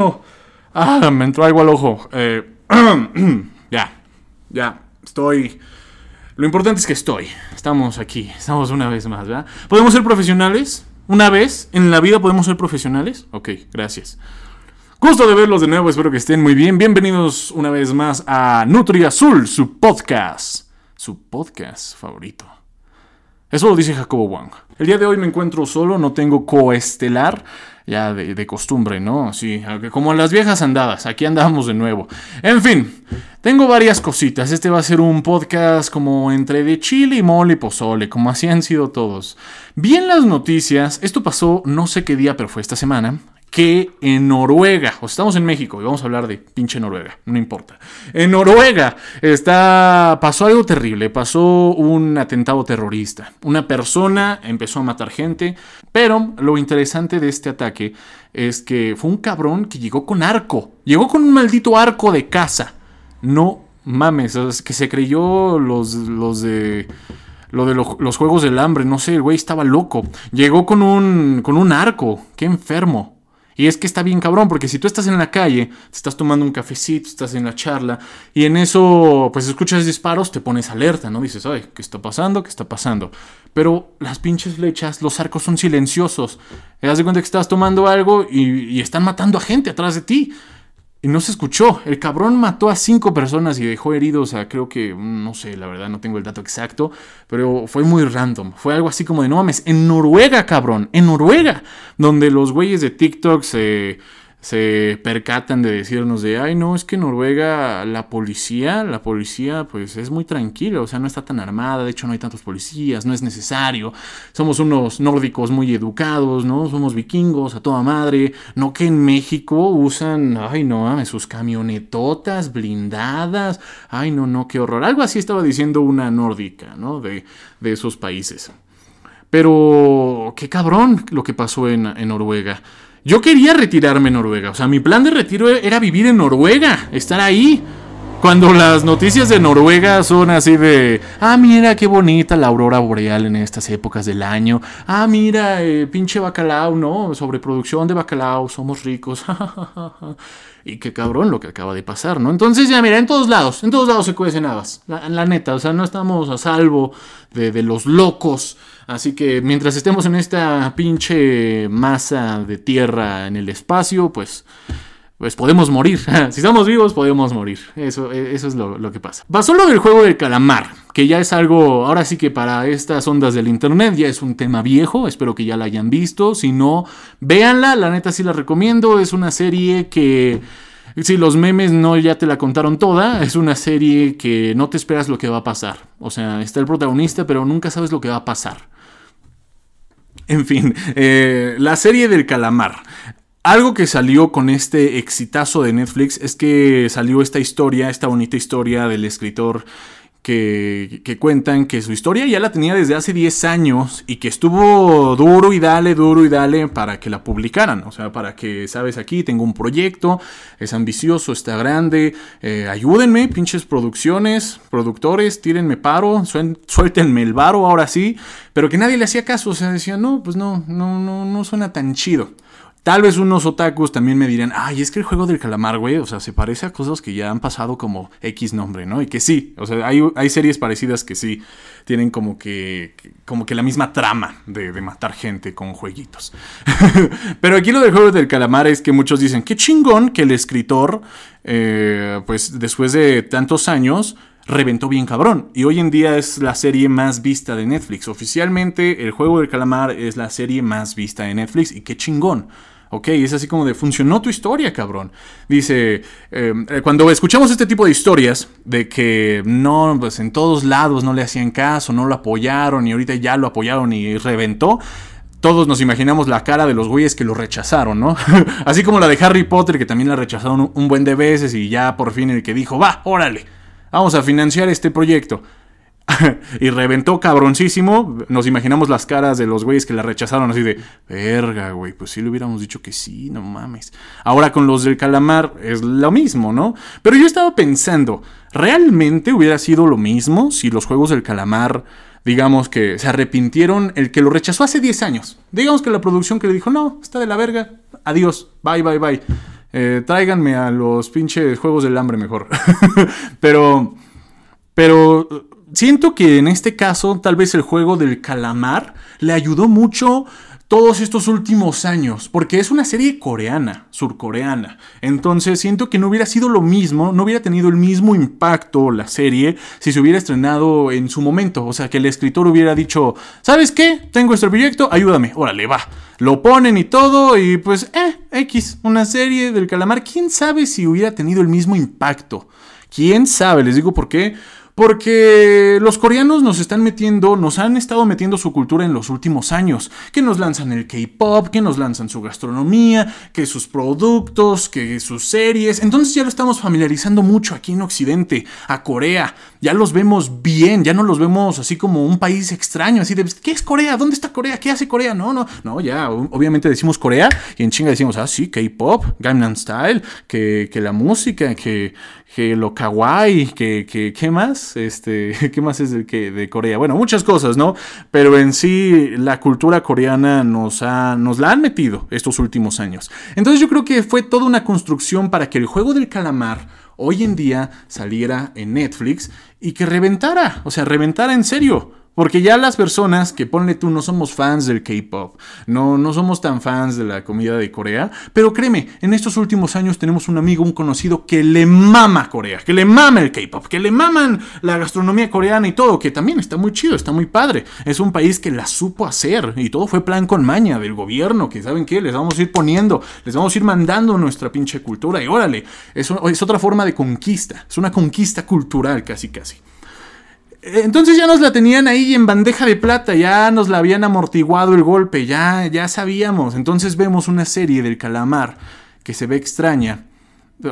Ah, me entró algo al ojo. Eh, ya, ya, estoy... Lo importante es que estoy. Estamos aquí, estamos una vez más, ¿verdad? ¿Podemos ser profesionales? ¿Una vez en la vida podemos ser profesionales? Ok, gracias. Gusto de verlos de nuevo, espero que estén muy bien. Bienvenidos una vez más a Nutri Azul, su podcast. Su podcast favorito. Eso lo dice Jacobo Wang. El día de hoy me encuentro solo, no tengo coestelar ya de, costumbre, ¿no? Sí, como las viejas andadas, aquí andamos de nuevo. En fin, tengo varias cositas. Este va a ser un podcast como entre de chile y mole y pozole, como así han sido todos. Bien las noticias, esto pasó no sé qué día, pero fue esta semana que en Noruega, o estamos en México y vamos a hablar de pinche Noruega, no importa. En Noruega está pasó algo terrible, pasó un atentado terrorista. Una persona empezó a matar gente, pero lo interesante de este ataque es que fue un cabrón que llegó con arco, llegó con un maldito arco de casa. No mames, es que se creyó los los de lo de los juegos del hambre, no sé, el güey estaba loco. Llegó con un con un arco, qué enfermo. Y es que está bien cabrón, porque si tú estás en la calle, te estás tomando un cafecito, estás en la charla, y en eso, pues escuchas disparos, te pones alerta, ¿no? Dices, ay, ¿qué está pasando? ¿Qué está pasando? Pero las pinches flechas, los arcos son silenciosos. Te das de cuenta que estás tomando algo y, y están matando a gente atrás de ti. Y no se escuchó. El cabrón mató a cinco personas y dejó heridos a creo que, no sé, la verdad no tengo el dato exacto, pero fue muy random. Fue algo así como de, no mames, en Noruega, cabrón, en Noruega, donde los güeyes de TikTok se se percatan de decirnos de, ay, no, es que Noruega, la policía, la policía, pues es muy tranquila, o sea, no está tan armada, de hecho no hay tantos policías, no es necesario, somos unos nórdicos muy educados, ¿no? Somos vikingos a toda madre, no que en México usan, ay, no sus camionetotas blindadas, ay, no, no, qué horror, algo así estaba diciendo una nórdica, ¿no? De, de esos países. Pero, qué cabrón lo que pasó en, en Noruega. Yo quería retirarme en Noruega. O sea, mi plan de retiro era vivir en Noruega, estar ahí. Cuando las noticias de Noruega son así de, ah, mira qué bonita la aurora boreal en estas épocas del año. Ah, mira, eh, pinche bacalao, ¿no? Sobreproducción de bacalao, somos ricos. y qué cabrón lo que acaba de pasar, ¿no? Entonces, ya mira, en todos lados, en todos lados se cuecen habas. La, la neta, o sea, no estamos a salvo de, de los locos Así que mientras estemos en esta pinche masa de tierra en el espacio, pues pues podemos morir. si estamos vivos, podemos morir. Eso, eso es lo, que pasa. Pasó lo del juego del calamar, que ya es algo, ahora sí que para estas ondas del internet ya es un tema viejo. Espero que ya la hayan visto. Si no, véanla. La neta sí la recomiendo. Es una serie que. Si los memes no ya te la contaron toda, es una serie que no te esperas lo que va a pasar. O sea, está el protagonista, pero nunca sabes lo que va a pasar. En fin, eh, la serie del calamar. Algo que salió con este exitazo de Netflix es que salió esta historia, esta bonita historia del escritor que, cuentan que su historia ya la tenía desde hace 10 años y que estuvo duro y dale, duro y dale para que la publicaran. O sea, para que, sabes, aquí tengo un proyecto, es ambicioso, está grande, eh, ayúdenme, pinches producciones, productores, tírenme paro, suéltenme el varo ahora sí, pero que nadie le hacía caso. O sea, decía, no, pues no, no, no, no suena tan chido. Tal vez unos otakus también me dirán, ay, es que el juego del calamar, güey, o sea, se parece a cosas que ya han pasado como X nombre, ¿no? Y que sí, o sea, hay, series parecidas que sí tienen como que, como que la misma trama de, matar gente con jueguitos. Pero aquí lo del juego del calamar es que muchos dicen, qué chingón que el escritor, eh, pues después de tantos años, reventó bien cabrón. Y hoy en día es la serie más vista de Netflix. Oficialmente, el juego del calamar es la serie más vista de Netflix. Y qué chingón. Ok, es así como de funcionó tu historia, cabrón. Dice, em, eh, cuando escuchamos este tipo de historias, de que no, pues en todos lados no le hacían caso, no lo apoyaron y ahorita ya lo apoyaron y reventó, todos nos imaginamos la cara de los güeyes que lo rechazaron, ¿no? así como la de Harry Potter, que también la rechazaron un buen de veces y ya por fin el que dijo, va, órale, vamos a financiar este proyecto. y reventó cabroncísimo. Nos imaginamos las caras de los güeyes que la rechazaron así de, verga, güey, pues sí le hubiéramos dicho que sí, no mames. Ahora con los del calamar es lo mismo, ¿no? Pero yo estaba pensando, ¿realmente hubiera sido lo mismo si los juegos del calamar, digamos que se arrepintieron, el que lo rechazó hace 10 años? Digamos que la producción que le dijo, no, está de la verga, adiós, bye, bye, bye. Eh, tráiganme a los pinches juegos del hambre mejor. pero, pero siento que en este caso tal vez el juego del calamar le ayudó mucho todos estos últimos años, porque es una serie coreana, surcoreana. Entonces siento que no hubiera sido lo mismo, no hubiera tenido el mismo impacto la serie si se hubiera estrenado en su momento. O sea, que el escritor hubiera dicho, ¿sabes qué? Tengo este proyecto, ayúdame, órale, va. Lo ponen y todo, y pues, eh, X, una serie del calamar. ¿Quién sabe si hubiera tenido el mismo impacto? ¿Quién sabe? Les digo por qué. Porque los coreanos nos están metiendo, nos han estado metiendo su cultura en los últimos años. Que nos lanzan el K-pop, que nos lanzan su gastronomía, que sus productos, que sus series. Entonces ya lo estamos familiarizando mucho aquí en Occidente, a Corea. Ya los vemos bien, ya no los vemos así como un país extraño, así de, ¿qué es Corea? ¿Dónde está Corea? ¿Qué hace Corea? No, no, no, ya, obviamente decimos Corea y en chinga decimos, ah, sí, K-pop, Gangnam Style, que, que la música, que, que lo kawaii, que, que, ¿qué más? Este, ¿qué más es de, que, de Corea? Bueno, muchas cosas, ¿no? Pero en sí, la cultura coreana nos, ha, nos la han metido estos últimos años. Entonces yo creo que fue toda una construcción para que el juego del calamar hoy en día saliera en Netflix y que reventara, o sea, reventara en serio. Porque ya las personas que ponle tú no somos fans del K-pop, no, no somos tan fans de la comida de Corea, pero créeme, en estos últimos años tenemos un amigo, un conocido que le mama Corea, que le mama el K-pop, que le maman la gastronomía coreana y todo, que también está muy chido, está muy padre. Es un país que la supo hacer y todo fue plan con maña del gobierno, que saben qué, les vamos a ir poniendo, les vamos a ir mandando nuestra pinche cultura y órale, es, es otra forma de conquista, es una conquista cultural casi casi. Entonces ya nos la tenían ahí en bandeja de plata, ya nos la habían amortiguado el golpe, ya, ya sabíamos. Entonces vemos una serie del calamar que se ve extraña.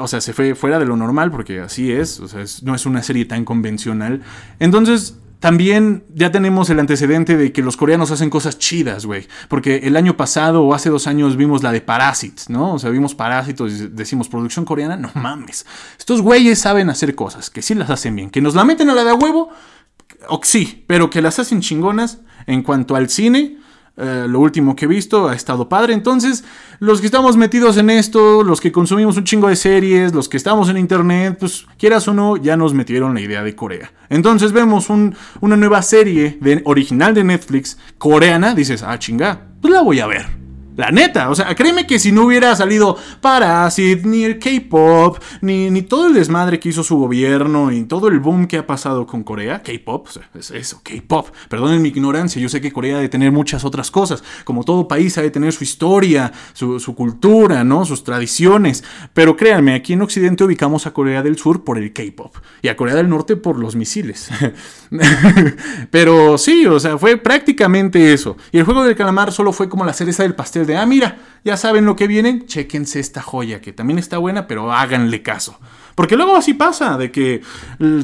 O sea, se fue fuera de lo normal porque así es, o sea, no es una serie tan convencional. Entonces también ya tenemos el antecedente de que los coreanos hacen cosas chidas, güey. Porque el año pasado o hace dos años vimos la de Parasites, ¿no? O sea, vimos Parásitos y decimos producción coreana, no mames. Estos güeyes saben hacer cosas, que sí las hacen bien. Que nos la meten a la de huevo, o sí, pero que las hacen chingonas en cuanto al cine. Eh, lo último que he visto ha estado padre. Entonces, los que estamos metidos en esto, los que consumimos un chingo de series, los que estamos en internet, pues quieras o no, ya nos metieron la idea de Corea. Entonces vemos una nueva serie de, original de Netflix, coreana, dices, ah, chinga, pues la voy a ver. La neta, o sea, créeme que si no hubiera salido Parasit, ni el K-pop, ni, ni, todo el desmadre que hizo su gobierno y todo el boom que ha pasado con Corea, K-pop, o sea, es eso, K-pop. Perdonen mi ignorancia, yo sé que Corea ha de tener muchas otras cosas, como todo país ha de tener su historia, su, su cultura, ¿no? Sus tradiciones. Pero créanme, aquí en Occidente ubicamos a Corea del Sur por el K-pop y a Corea del Norte por los misiles. Pero sí, o sea, fue prácticamente eso. Y el juego del calamar solo fue como la cereza del pastel de, ah, mira, ya saben lo que vienen, chéquense esta joya, que también está buena, pero háganle caso. Porque luego así pasa, de que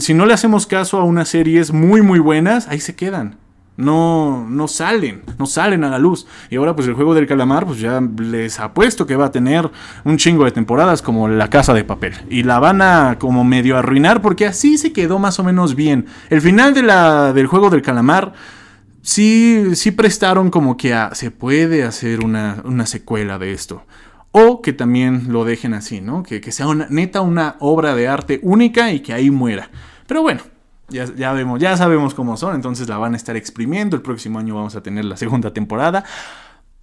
si no le hacemos caso a unas series muy, muy buenas, ahí se quedan. No, no salen, no salen a la luz. Y ahora pues el juego del calamar, pues ya les apuesto que va a tener un chingo de temporadas como La Casa de Papel. Y la van a como medio arruinar porque así se quedó más o menos bien. El final de la, del juego del calamar sí, sí prestaron como que se puede hacer una, secuela de esto. O que también lo dejen así, ¿no? Que, sea una, neta una obra de arte única y que ahí muera. Pero bueno, ya, ya, vemos, ya sabemos cómo son, entonces la van a estar exprimiendo. El próximo año vamos a tener la segunda temporada.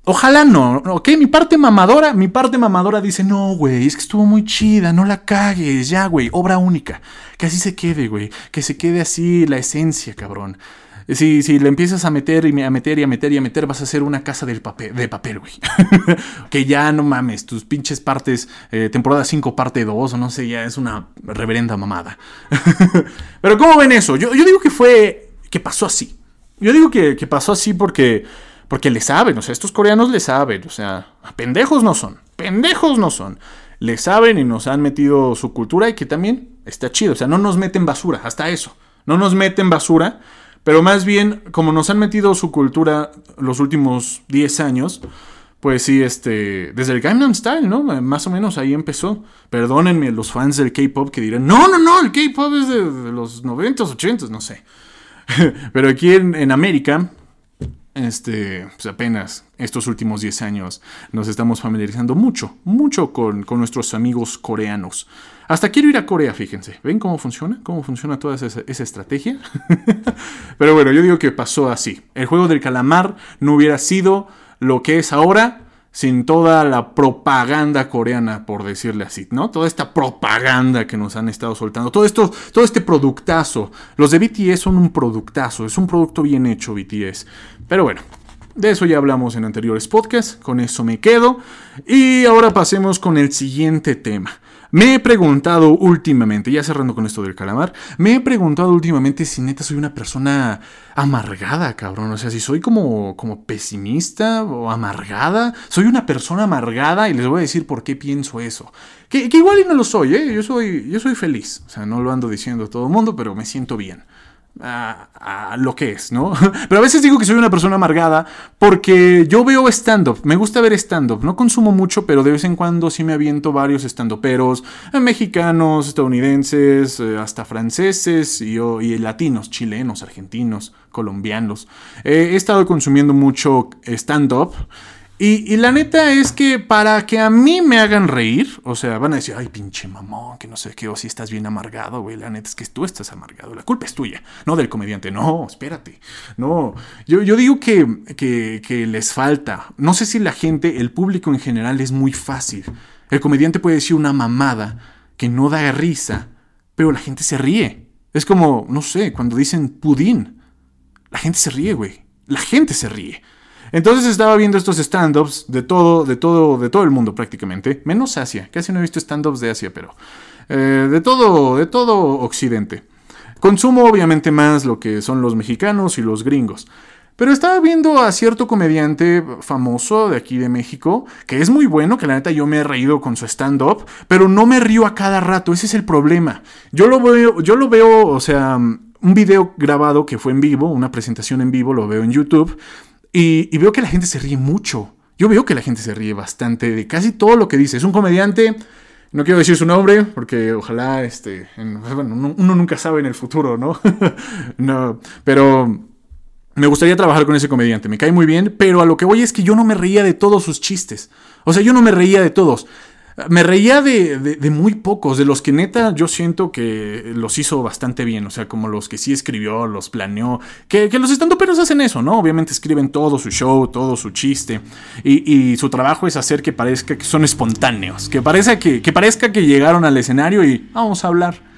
Ojalá no, ¿ok? Mi parte mamadora, mi parte mamadora dice, no, güey, es que estuvo muy chida, no la cagues, ya, güey, obra única. Que así se quede, güey, que se quede así la esencia, cabrón. Si, si le empiezas a meter y a meter y a meter y a meter, vas a hacer una casa del papel, de papel, güey. que ya no mames, tus pinches partes, eh, temporada 5, parte 2, o no sé, ya es una reverenda mamada. Pero ¿cómo ven eso? Yo, digo que fue, que pasó así. Yo digo que, que pasó así porque, porque le saben, o sea, estos coreanos le saben, o sea, pendejos no son, pendejos no son. Le saben y nos han metido su cultura y que también está chido, o sea, no nos meten basura, hasta eso. No nos meten basura pero más bien, como nos han metido su cultura los últimos 10 años, pues sí, este, desde el Gangnam Style, ¿no? Más o menos ahí empezó. Perdónenme los fans del K-pop que dirán, no, no, no, el K-pop es de, los 90s, 80s, no sé. Pero aquí en, América, este, pues apenas estos últimos 10 años nos estamos familiarizando mucho, mucho con, con, nuestros amigos coreanos. Hasta quiero ir a Corea, fíjense. ¿Ven cómo funciona? ¿Cómo funciona toda esa, estrategia? Pero bueno, yo digo que pasó así. El juego del calamar no hubiera sido lo que es ahora sin toda la propaganda coreana, por decirle así, ¿no? Toda esta propaganda que nos han estado soltando, todo esto, todo este productazo. Los de BTS son un productazo, es un producto bien hecho BTS. Pero bueno, de eso ya hablamos en anteriores podcasts, con eso me quedo. Y ahora pasemos con el siguiente tema. Me he preguntado últimamente, ya cerrando con esto del calamar, me he preguntado últimamente si neta soy una persona amargada, cabrón. O sea, si soy como, como pesimista o amargada. Soy una persona amargada y les voy a decir por qué pienso eso. Que, igual y no lo soy, ¿eh? Yo soy, yo soy feliz. O sea, no lo ando diciendo a todo el mundo, pero me siento bien a, lo que es, ¿no? Pero a veces digo que soy una persona amargada porque yo veo stand-up, me gusta ver stand-up, no consumo mucho, pero de vez en cuando sí me aviento varios stand-uperos, eh, mexicanos, estadounidenses, eh, hasta franceses y, y, latinos, chilenos, argentinos, colombianos. he estado consumiendo mucho stand-up. Y, la neta es que para que a mí me hagan reír, o sea, van a decir, ay, pinche mamón, que no sé qué, o si estás bien amargado, güey. La neta es que tú estás amargado. La culpa es tuya, no del comediante. No, espérate. No, yo, yo digo que, que, que les falta. No sé si la gente, el público en general, es muy fácil. El comediante puede decir una mamada que no da risa, pero la gente se ríe. Es como, no sé, cuando dicen pudín. La gente se ríe, güey. La gente se ríe. Entonces estaba viendo estos stand-ups de todo, de todo, de todo el mundo prácticamente, menos Asia. Casi no he visto stand-ups de Asia, pero eh, de todo, de todo Occidente. Consumo obviamente más lo que son los mexicanos y los gringos. Pero estaba viendo a cierto comediante famoso de aquí de México, que es muy bueno, que la neta yo me he reído con su stand-up, pero no me río a cada rato, ese es el problema. Yo lo veo, yo lo veo, o sea, un video grabado que fue en vivo, una presentación en vivo, lo veo en YouTube, y, veo que la gente se ríe mucho. Yo veo que la gente se ríe bastante de casi todo lo que dice. Es un comediante, no quiero decir su nombre, porque ojalá, este, bueno, uno, nunca sabe en el futuro, ¿no? no, pero me gustaría trabajar con ese comediante, me cae muy bien, pero a lo que voy es que yo no me reía de todos sus chistes. O sea, yo no me reía de todos. Me reía de, muy pocos, de los que neta yo siento que los hizo bastante bien, o sea, como los que sí escribió, los planeó, que, que los estandoperos hacen eso, ¿no? Obviamente escriben todo su show, todo su chiste, y, su trabajo es hacer que parezca que son espontáneos, que, parezca que, que parezca que llegaron al escenario y vamos a hablar.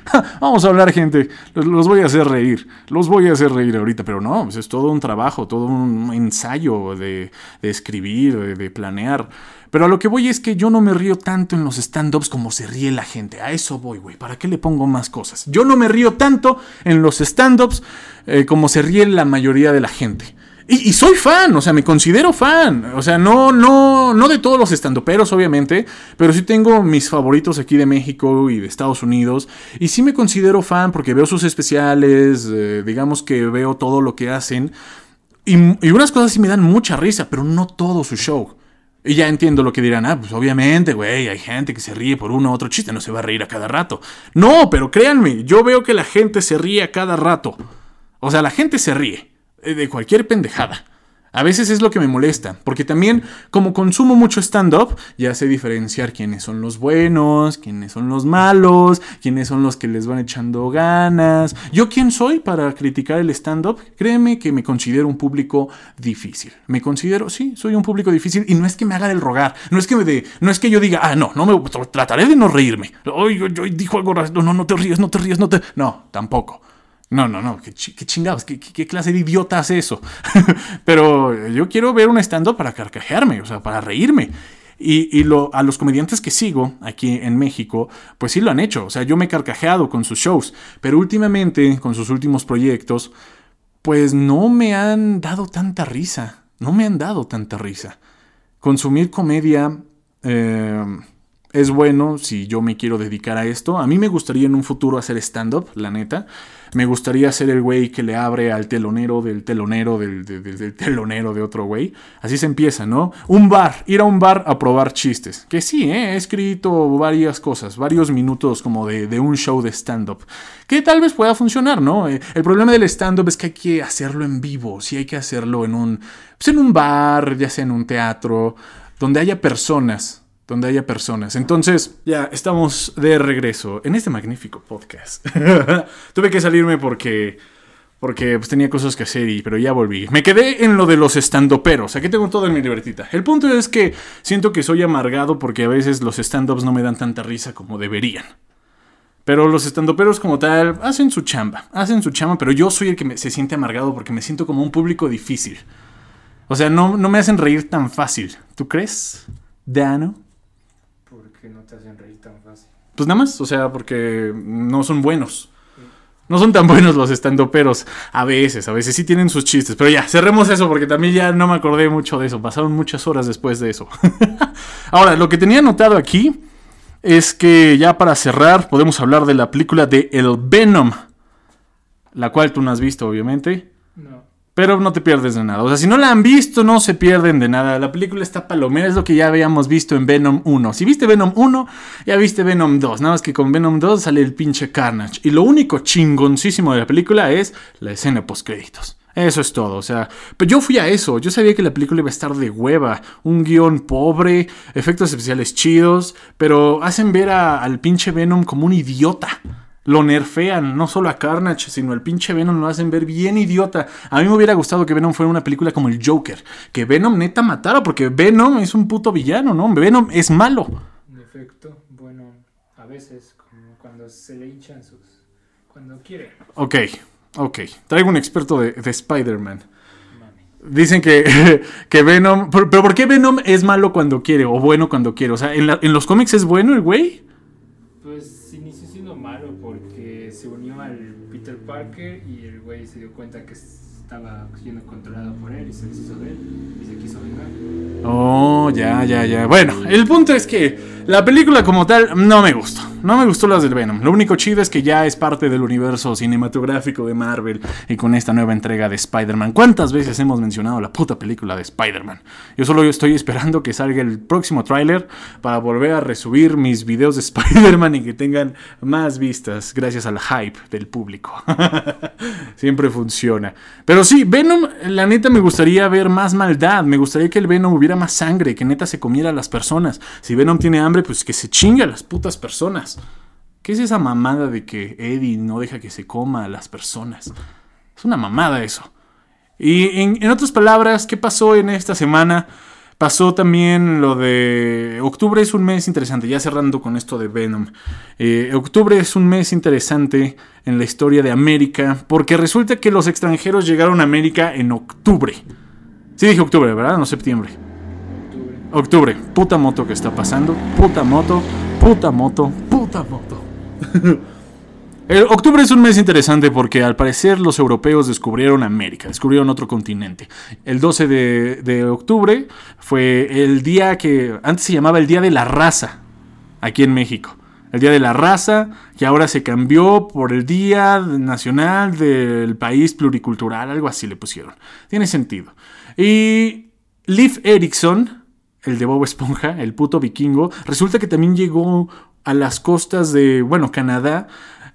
Vamos a hablar, gente. Los, voy a hacer reír. Los voy a hacer reír ahorita. Pero no, pues es todo un trabajo, todo un ensayo de, escribir, de, planear. Pero a lo que voy es que yo no me río tanto en los stand-ups como se ríe la gente. A eso voy, güey. ¿Para qué le pongo más cosas? Yo no me río tanto en los stand-ups eh, como se ríe la mayoría de la gente. Y, soy fan, o sea, me considero fan. O sea, no, no, no de todos los estandoperos, obviamente, pero sí tengo mis favoritos aquí de México y de Estados Unidos. Y sí me considero fan porque veo sus especiales, eh, digamos que veo todo lo que hacen. Y, y, unas cosas sí me dan mucha risa, pero no todo su show. Y ya entiendo lo que dirán, ah, pues obviamente, güey, hay gente que se ríe por uno u otro chiste, no se va a reír a cada rato. No, pero créanme, yo veo que la gente se ríe a cada rato. O sea, la gente se ríe. Eh, de cualquier pendejada. A veces es lo que me molesta, porque también como consumo mucho stand-up, ya sé diferenciar quiénes son los buenos, quiénes son los malos, quiénes son los que les van echando ganas. ¿Yo quién soy para criticar el stand-up? Créeme que me considero un público difícil. Me considero, sí, soy un público difícil y no es que me haga del rogar, no es que me de, no es que yo diga, ah, no, no me trataré de no reírme. Hoy yo, dijo algo, no, no, no te ríes, no te ríes, no te... No, tampoco. No, no, no, qué, chingados, ¿Qué, clase de idiota hace eso. Pero yo quiero ver un stand-up para carcajearme, o sea, para reírme. Y, lo, a los comediantes que sigo aquí en México, pues sí lo han hecho. O sea, yo me he carcajeado con sus shows, pero últimamente, con sus últimos proyectos, pues no me han dado tanta risa. No me han dado tanta risa. Consumir comedia... Eh, es bueno si yo me quiero dedicar a esto. A mí me gustaría en un futuro hacer stand-up, la neta. Me gustaría ser el güey que le abre al telonero del telonero del, del- telonero de otro güey. Así se empieza, ¿no? Un bar, ir a un bar a probar chistes. Que sí, ¿eh? he escrito varias cosas, varios minutos como de, de un show de stand-up. Que tal vez pueda funcionar, ¿no? Eh, el problema del stand-up es que hay que hacerlo en vivo. Sí hay que hacerlo en un, pues en un bar, ya sea en un teatro, donde haya personas donde haya personas. Entonces, ya estamos de regreso en este magnífico podcast. Tuve que salirme porque porque pues, tenía cosas que hacer y pero ya volví. Me quedé en lo de los estandoperos. Aquí tengo todo en mi libretita. El punto es que siento que soy amargado porque a veces los stand-ups no me dan tanta risa como deberían. Pero los estandoperos como tal hacen su chamba, hacen su chamba, pero yo soy el que se siente amargado porque me siento como un público difícil. O sea, no, no me hacen reír tan fácil. ¿Tú crees, Dano? ¿Por qué no te hacen reír tan fácil? Pues nada más, o sea, porque no son buenos. No son tan buenos los estandoperos. A veces, a veces sí tienen sus chistes. Pero ya, cerremos eso porque también ya no me acordé mucho de eso. Pasaron muchas horas después de eso. Ahora, lo que tenía anotado aquí es que ya para cerrar podemos hablar de la película de El Venom. La cual tú no has visto, obviamente. No. Pero no te pierdes de nada. O sea, si no la han visto, no se pierden de nada. La película está palomera, es lo que ya habíamos visto en Venom 1. Si viste Venom 1, ya viste Venom 2. Nada más que con Venom 2 sale el pinche Carnage. Y lo único chingoncísimo de la película es la escena post créditos. Eso es todo, o sea, pero yo fui a eso, yo sabía que la película iba a estar de hueva, un guion pobre, efectos especiales chidos, pero hacen ver a- al pinche Venom como un idiota. Lo nerfean, no solo a Carnage, sino al pinche Venom lo hacen ver bien idiota. A mí me hubiera gustado que Venom fuera una película como el Joker. Que Venom neta matara, porque Venom es un puto villano, ¿no? Venom es malo. En efecto, bueno, a veces, como cuando se le hinchan sus. Cuando quiere. Ok, ok. Traigo un experto de, de Spider-Man. Dicen que, que Venom... Pero, pero ¿por qué Venom es malo cuando quiere o bueno cuando quiere? O sea, ¿en, la- en los cómics es bueno el güey? Parker y el güey se dio cuenta que estaba siendo controlado por él y se deshizo de él y se quiso vengar. Oh, ya, ya, ya. Bueno, el punto es que la película como tal no me gustó. No me gustó las del Venom. Lo único chido es que ya es parte del universo cinematográfico de Marvel y con esta nueva entrega de Spider-Man. ¿Cuántas veces hemos mencionado la puta película de Spider-Man? Yo solo estoy esperando que salga el próximo tráiler para volver a resubir mis videos de Spider-Man y que tengan más vistas gracias al hype del público. Siempre funciona. Pero sí, Venom, la neta me gustaría ver más maldad. Me gustaría que el Venom hubiera más sangre, que neta se comiera a las personas. Si Venom tiene hambre, pues que se chingue a las putas personas. ¿Qué es esa mamada de que Eddie no deja que se coma a las personas? Es una mamada eso. Y en otras palabras, ¿qué pasó en esta semana? Pasó también lo de... Octubre es un mes interesante, ya cerrando con esto de Venom. Eh, octubre es un mes interesante en la historia de América, porque resulta que los extranjeros llegaron a América en octubre. Sí dije octubre, ¿verdad? No septiembre. Octubre. Octubre, puta moto que está pasando, puta moto, puta moto, puta moto. El octubre es un mes interesante porque al parecer los europeos descubrieron América, descubrieron otro continente. El 12 de, de octubre fue el día que antes se llamaba el Día de la Raza, aquí en México. El Día de la Raza, que ahora se cambió por el Día Nacional del País Pluricultural, algo así le pusieron. Tiene sentido. Y Leif Erikson, el de Bob Esponja, el puto vikingo, resulta que también llegó a las costas de, bueno, Canadá,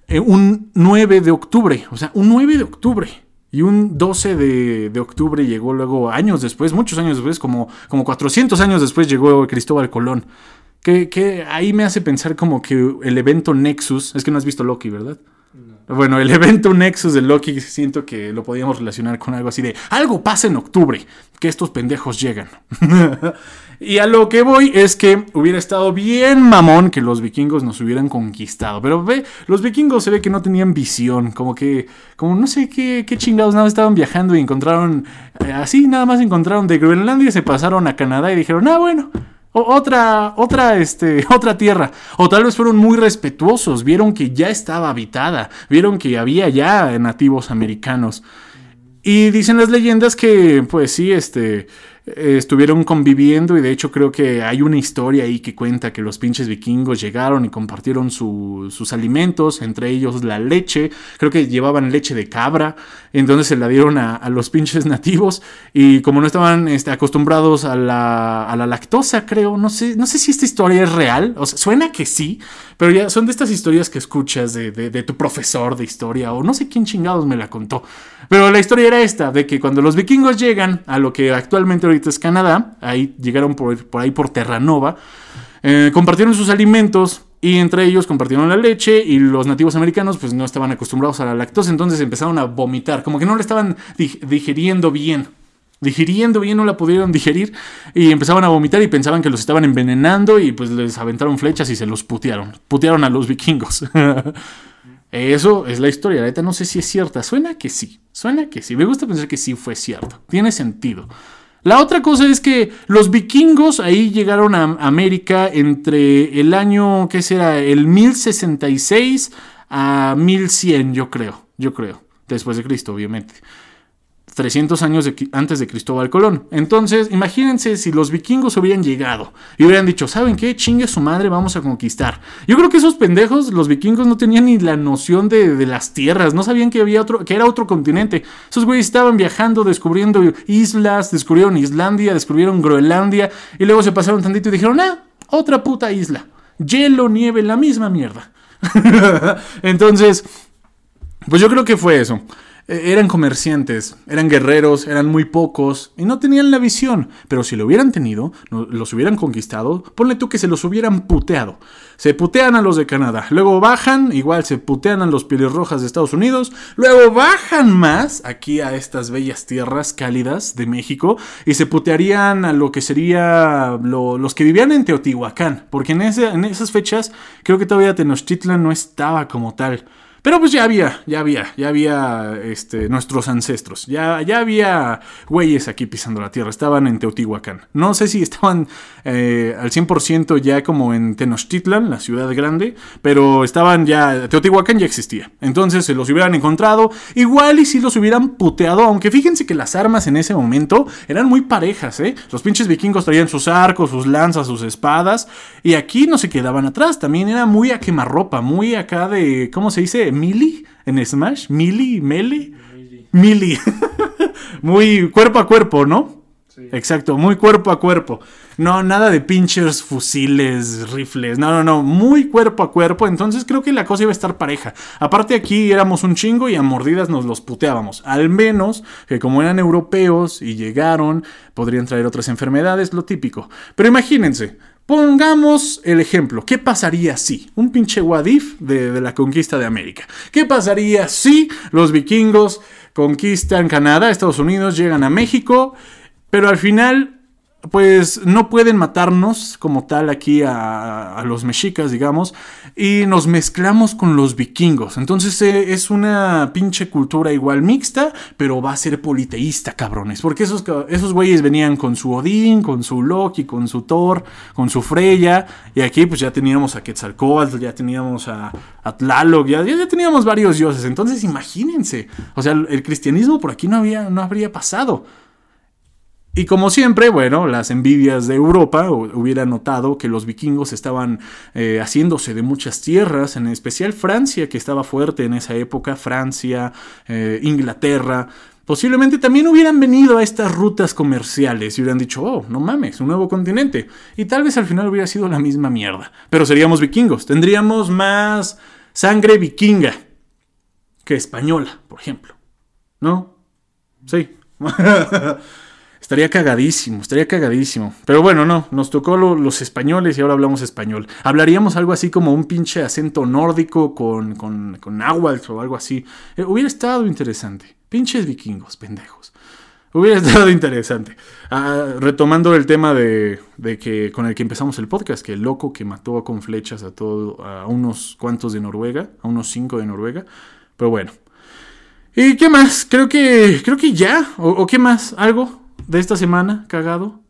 eh, un 9 de octubre, o sea, un 9 de octubre. Y un 12 de, de octubre llegó luego, años después, muchos años después, como, como 400 años después llegó Cristóbal Colón. Que, que ahí me hace pensar como que el evento Nexus, es que no has visto Loki, ¿verdad? No. Bueno, el evento Nexus de Loki siento que lo podíamos relacionar con algo así de algo pasa en octubre, que estos pendejos llegan. y a lo que voy es que hubiera estado bien mamón que los vikingos nos hubieran conquistado. Pero ve, los vikingos se ve que no tenían visión, como que, como no sé qué, qué chingados, nada estaban viajando y encontraron, eh, así nada más encontraron de Groenlandia, se pasaron a Canadá y dijeron, ah, bueno. Otra, otra, este, otra tierra. O tal vez fueron muy respetuosos, vieron que ya estaba habitada, vieron que había ya nativos americanos. Y dicen las leyendas que, pues sí, este, estuvieron conviviendo y de hecho creo que hay una historia ahí que cuenta que los pinches vikingos llegaron y compartieron su- sus alimentos, entre ellos la leche, creo que llevaban leche de cabra, entonces se la dieron a, a los pinches nativos y como no estaban este, acostumbrados a la, a la lactosa, creo, no sé, no sé si esta historia es real, o sea, suena que sí, pero ya son de estas historias que escuchas de, de- de tu profesor de historia o no sé quién chingados me la contó. Pero la historia era esta, de que cuando los vikingos llegan a lo que actualmente ahorita es Canadá, ahí llegaron por, ahí por Terranova, eh, compartieron sus alimentos y entre ellos compartieron la leche y los nativos americanos pues no estaban acostumbrados a la lactosa, entonces empezaron a vomitar, como que no la estaban dig- digiriendo bien. Digiriendo bien, no la pudieron digerir y empezaban a vomitar y pensaban que los estaban envenenando y pues les aventaron flechas y se los putearon. Putearon a los vikingos. Eso es la historia. La neta no sé si es cierta. Suena que sí. Suena que sí. Me gusta pensar que sí fue cierto. Tiene sentido. La otra cosa es que los vikingos ahí llegaron a América entre el año, ¿qué será? El 1066 a 1100, yo creo. Yo creo. Después de Cristo, obviamente. 300 años antes de Cristóbal Colón. Entonces, imagínense si los vikingos hubieran llegado y hubieran dicho, ¿saben qué? Chingue su madre, vamos a conquistar. Yo creo que esos pendejos, los vikingos, no tenían ni la noción de, de las tierras, no sabían que había otro, que era otro continente. Esos güeyes estaban viajando, descubriendo islas, descubrieron Islandia, descubrieron Groenlandia y luego se pasaron tantito y dijeron, ah, otra puta isla. Hielo, nieve, la misma mierda. Entonces, pues yo creo que fue eso. Eh, Eran comerciantes, eran guerreros, eran muy pocos y no tenían la visión. Pero si lo hubieran tenido, los hubieran conquistado, ponle tú que se los hubieran puteado. Se putean a los de Canadá, luego bajan, igual se putean a los pieles rojas de Estados Unidos, luego bajan más aquí a estas bellas tierras cálidas de México y se putearían a lo que sería lo- los que vivían en Teotihuacán, porque en, en esas fechas creo que todavía Tenochtitlan no estaba como tal. Pero pues ya había, ya había, ya había este, nuestros ancestros. Ya, ya había güeyes aquí pisando la tierra. Estaban en Teotihuacán. No sé si estaban eh, al 100% ya como en Tenochtitlan, la ciudad grande. Pero estaban ya. Teotihuacán ya existía. Entonces se los hubieran encontrado. Igual y si los hubieran puteado. Aunque fíjense que las armas en ese momento eran muy parejas, ¿eh? Los pinches vikingos traían sus arcos, sus lanzas, sus espadas. Y aquí no se quedaban atrás. También era muy a quemarropa. Muy acá de. ¿Cómo se dice? Mili en Smash. Mili, Mele. Mili. muy cuerpo a cuerpo, ¿no? Sí. Exacto, muy cuerpo a cuerpo. No, nada de pinchers, fusiles, rifles. No, no, no. Muy cuerpo a cuerpo. Entonces creo que la cosa iba a estar pareja. Aparte aquí éramos un chingo y a mordidas nos los puteábamos. Al menos que como eran europeos y llegaron, podrían traer otras enfermedades, lo típico. Pero imagínense. Pongamos el ejemplo. ¿Qué pasaría si? Un pinche Wadif de, de la conquista de América. ¿Qué pasaría si los vikingos conquistan Canadá, Estados Unidos, llegan a México, pero al final pues no pueden matarnos como tal aquí a, los mexicas, digamos, y nos mezclamos con los vikingos. Entonces eh, es una pinche cultura igual mixta, pero va a ser politeísta, cabrones, porque esos, esos güeyes venían con su Odín, con su Loki, con su Thor, con su Freya, y aquí pues ya teníamos a Quetzalcóatl, ya teníamos a, a Tlaloc, ya, ya, ya teníamos varios dioses. Entonces imagínense, o sea, el cristianismo por aquí no, había, no habría pasado. Y como siempre, bueno, las envidias de Europa hu- hubieran notado que los vikingos estaban eh, haciéndose de muchas tierras, en especial Francia, que estaba fuerte en esa época, Francia, eh, Inglaterra. Posiblemente también hubieran venido a estas rutas comerciales y hubieran dicho, oh, no mames, un nuevo continente. Y tal vez al final hubiera sido la misma mierda. Pero seríamos vikingos, tendríamos más sangre vikinga que española, por ejemplo. ¿No? Sí. Estaría cagadísimo, estaría cagadísimo. Pero bueno, no, nos tocó lo- los españoles y ahora hablamos español. Hablaríamos algo así como un pinche acento nórdico con, con, con náhuatl o algo así. Eh, hubiera estado interesante. Pinches vikingos, pendejos. Hubiera estado interesante. Ah, retomando el tema de, de que con el que empezamos el podcast, que el loco que mató con flechas a, todo, a unos cuantos de Noruega, a unos cinco de Noruega. Pero bueno. ¿Y qué más? Creo que, creo que ya. ¿O, o qué más? ¿Algo de esta semana cagado?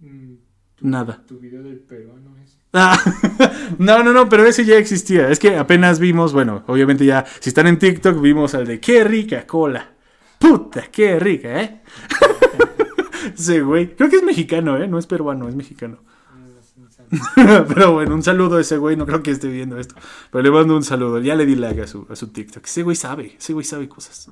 Mm, Nada. Tu video del peruano es. Ah, no, no, no, pero ese ya existía. Es que apenas vimos, bueno, obviamente ya, si están en TikTok, vimos al de qué rica cola. Puta, qué rica, ¿eh? Sí, güey. Creo que es mexicano, ¿eh? No es peruano, es mexicano. Pero bueno, un saludo a ese güey. No creo que esté viendo esto. Pero le mando un saludo. Ya le di like a su, a su TikTok. Ese güey sabe. Ese güey sabe cosas.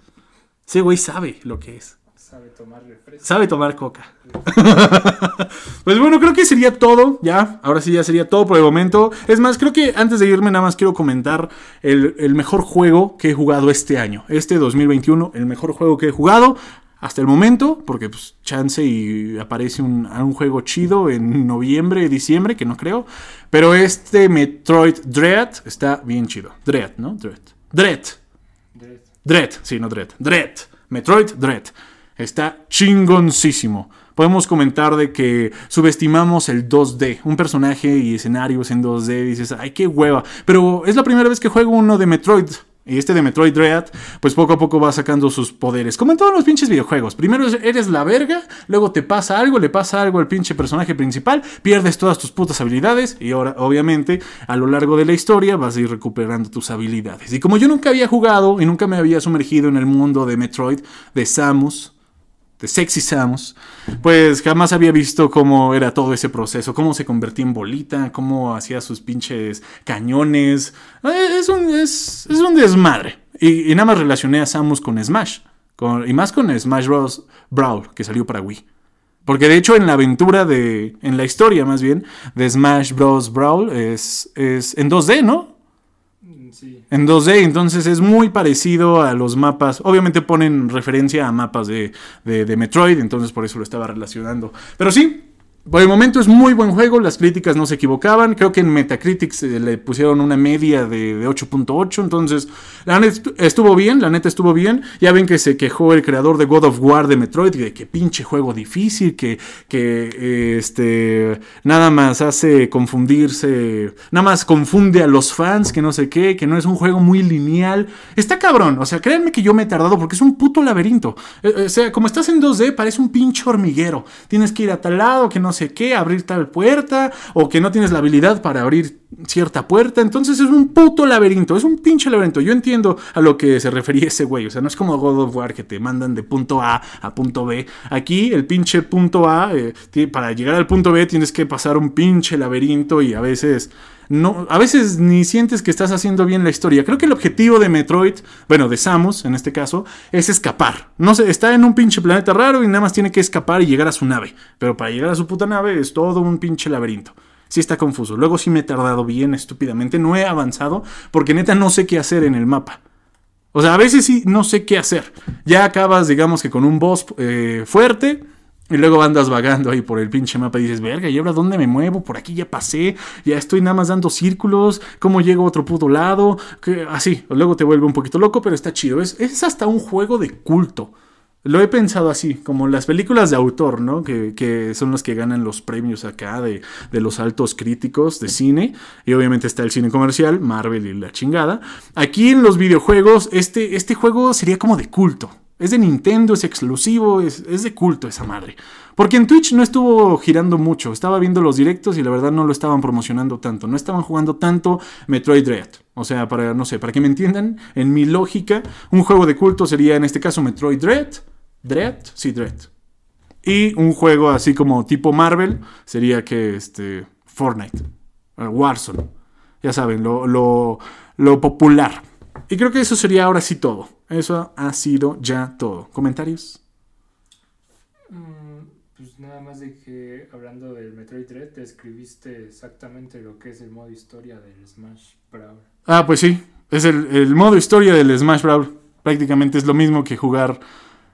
Ese güey sabe lo que es. Sabe tomar refresco. Sabe tomar coca. Pues bueno, creo que sería todo. Ya, ahora sí ya sería todo por el momento. Es más, creo que antes de irme nada más quiero comentar el, el mejor juego que he jugado este año. Este 2021, el mejor juego que he jugado hasta el momento. Porque pues chance y aparece un, un juego chido en noviembre, diciembre, que no creo. Pero este Metroid Dread está bien chido. Dread, ¿no? Dread. Dread. Dread. Dread, sí, no Dread. Dread. Metroid Dread. Está chingoncísimo. Podemos comentar de que subestimamos el 2D. Un personaje y escenarios en 2D. Dices, ay, qué hueva. Pero es la primera vez que juego uno de Metroid. Y este de Metroid Dread, pues poco a poco va sacando sus poderes. Como en todos los pinches videojuegos. Primero eres la verga, luego te pasa algo, le pasa algo al pinche personaje principal, pierdes todas tus putas habilidades y ahora, obviamente, a lo largo de la historia vas a ir recuperando tus habilidades. Y como yo nunca había jugado y nunca me había sumergido en el mundo de Metroid, de Samus, de Sexy Samus, pues jamás había visto cómo era todo ese proceso, cómo se convertía en bolita, cómo hacía sus pinches cañones. Eh, Es un, es, es un desmadre. Y, y nada más relacioné a Samus con Smash. Con- y más con Smash Bros. Brawl, que salió para Wii. Porque de hecho en la aventura de... En la historia más bien, de Smash Bros. Brawl es, es en 2D, ¿no? En 2D, entonces es muy parecido a los mapas. Obviamente ponen referencia a mapas de- de Metroid, entonces por eso lo estaba relacionando. Pero sí, por el momento es muy buen juego, las críticas no se equivocaban. Creo que en Metacritic se le pusieron una media de, de 8.8, entonces la neta estuvo bien, la neta estuvo bien. Ya ven que se quejó el creador de God of War de Metroid de que pinche juego difícil, que, que este, nada más hace confundirse, nada más confunde a los fans, que no sé qué, que no es un juego muy lineal. Está cabrón, o sea, créanme que yo me he tardado porque es un puto laberinto. Eh, eh, o sea, como estás en 2D, parece un pinche hormiguero. Tienes que ir a tal lado, que no sé qué, abrir tal puerta, o que no tienes la habilidad para abrir cierta puerta. Entonces es un puto laberinto, es un pinche laberinto. Yo entiendo a lo que se refería ese güey. O sea, no es como God of War que te mandan de punto A a punto B. Aquí el pinche punto A, eh, para llegar al punto B tienes que pasar un pinche laberinto y a veces... No, a veces ni sientes que estás haciendo bien la historia. Creo que el objetivo de Metroid, bueno, de Samus en este caso, es escapar. No sé, está en un pinche planeta raro y nada más tiene que escapar y llegar a su nave. Pero para llegar a su puta nave es todo un pinche laberinto. Sí está confuso. Luego sí me he tardado bien estúpidamente. No he avanzado porque neta no sé qué hacer en el mapa. O sea, a veces sí no sé qué hacer. Ya acabas, digamos que con un boss eh, fuerte. Y luego andas vagando ahí por el pinche mapa y dices, verga, ¿y ahora dónde me muevo? Por aquí ya pasé, ya estoy nada más dando círculos, ¿cómo llego a otro puto lado? Que, así, luego te vuelve un poquito loco, pero está chido. Es, es hasta un juego de culto. Lo he pensado así, como las películas de autor, ¿no? Que, que son las que ganan los premios acá de, de los altos críticos de cine. Y obviamente está el cine comercial, Marvel y la chingada. Aquí en los videojuegos, este, este juego sería como de culto. Es de Nintendo, es exclusivo, es, es de culto esa madre. Porque en Twitch no estuvo girando mucho. Estaba viendo los directos y la verdad no lo estaban promocionando tanto. No estaban jugando tanto Metroid Dread. O sea, para, no sé, para que me entiendan, en mi lógica, un juego de culto sería en este caso Metroid Dread. Dread, sí, Dread. Y un juego así como tipo Marvel sería que este Fortnite, eh, Warzone. Ya saben, lo, lo, lo popular. Y creo que eso sería ahora sí todo. Eso ha sido ya todo. ¿Comentarios? Mm, Pues nada más de que hablando del Metroid Dread, te escribiste exactamente lo que es el modo historia del Smash Brawl. Ah, pues sí. Es el, el modo historia del Smash Brawl. Prácticamente es lo mismo que jugar.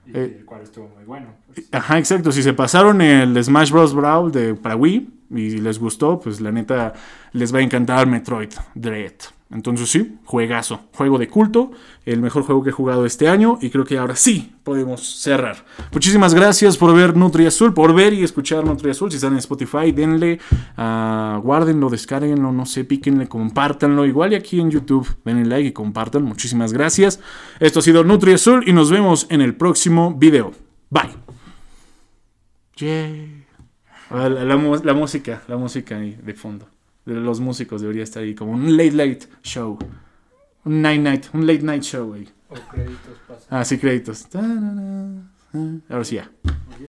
Y Eh. el cual estuvo muy bueno. pues. Ajá, exacto. Si se pasaron el Smash Bros. Brawl de, para Wii y les gustó, pues la neta les va a encantar Metroid Dread. Entonces sí, juegazo. Juego de culto. El mejor juego que he jugado este año. Y creo que ahora sí podemos cerrar. Muchísimas gracias por ver Nutri Azul, por ver y escuchar Nutri Azul. Si están en Spotify, denle, ah, guárdenlo, descárguenlo, no sé, píquenle, compártanlo. Igual y aquí en YouTube, denle like y compartan. Muchísimas gracias. Esto ha sido Nutri Azul y nos vemos en el próximo video. Bye. Ah, La, la música, la música ahí de fondo. De los músicos debería estar ahí como un late late show. Un night night, un late night show ahí. O créditos pasan. Ah, sí, créditos. Ah, Ahora sí ya.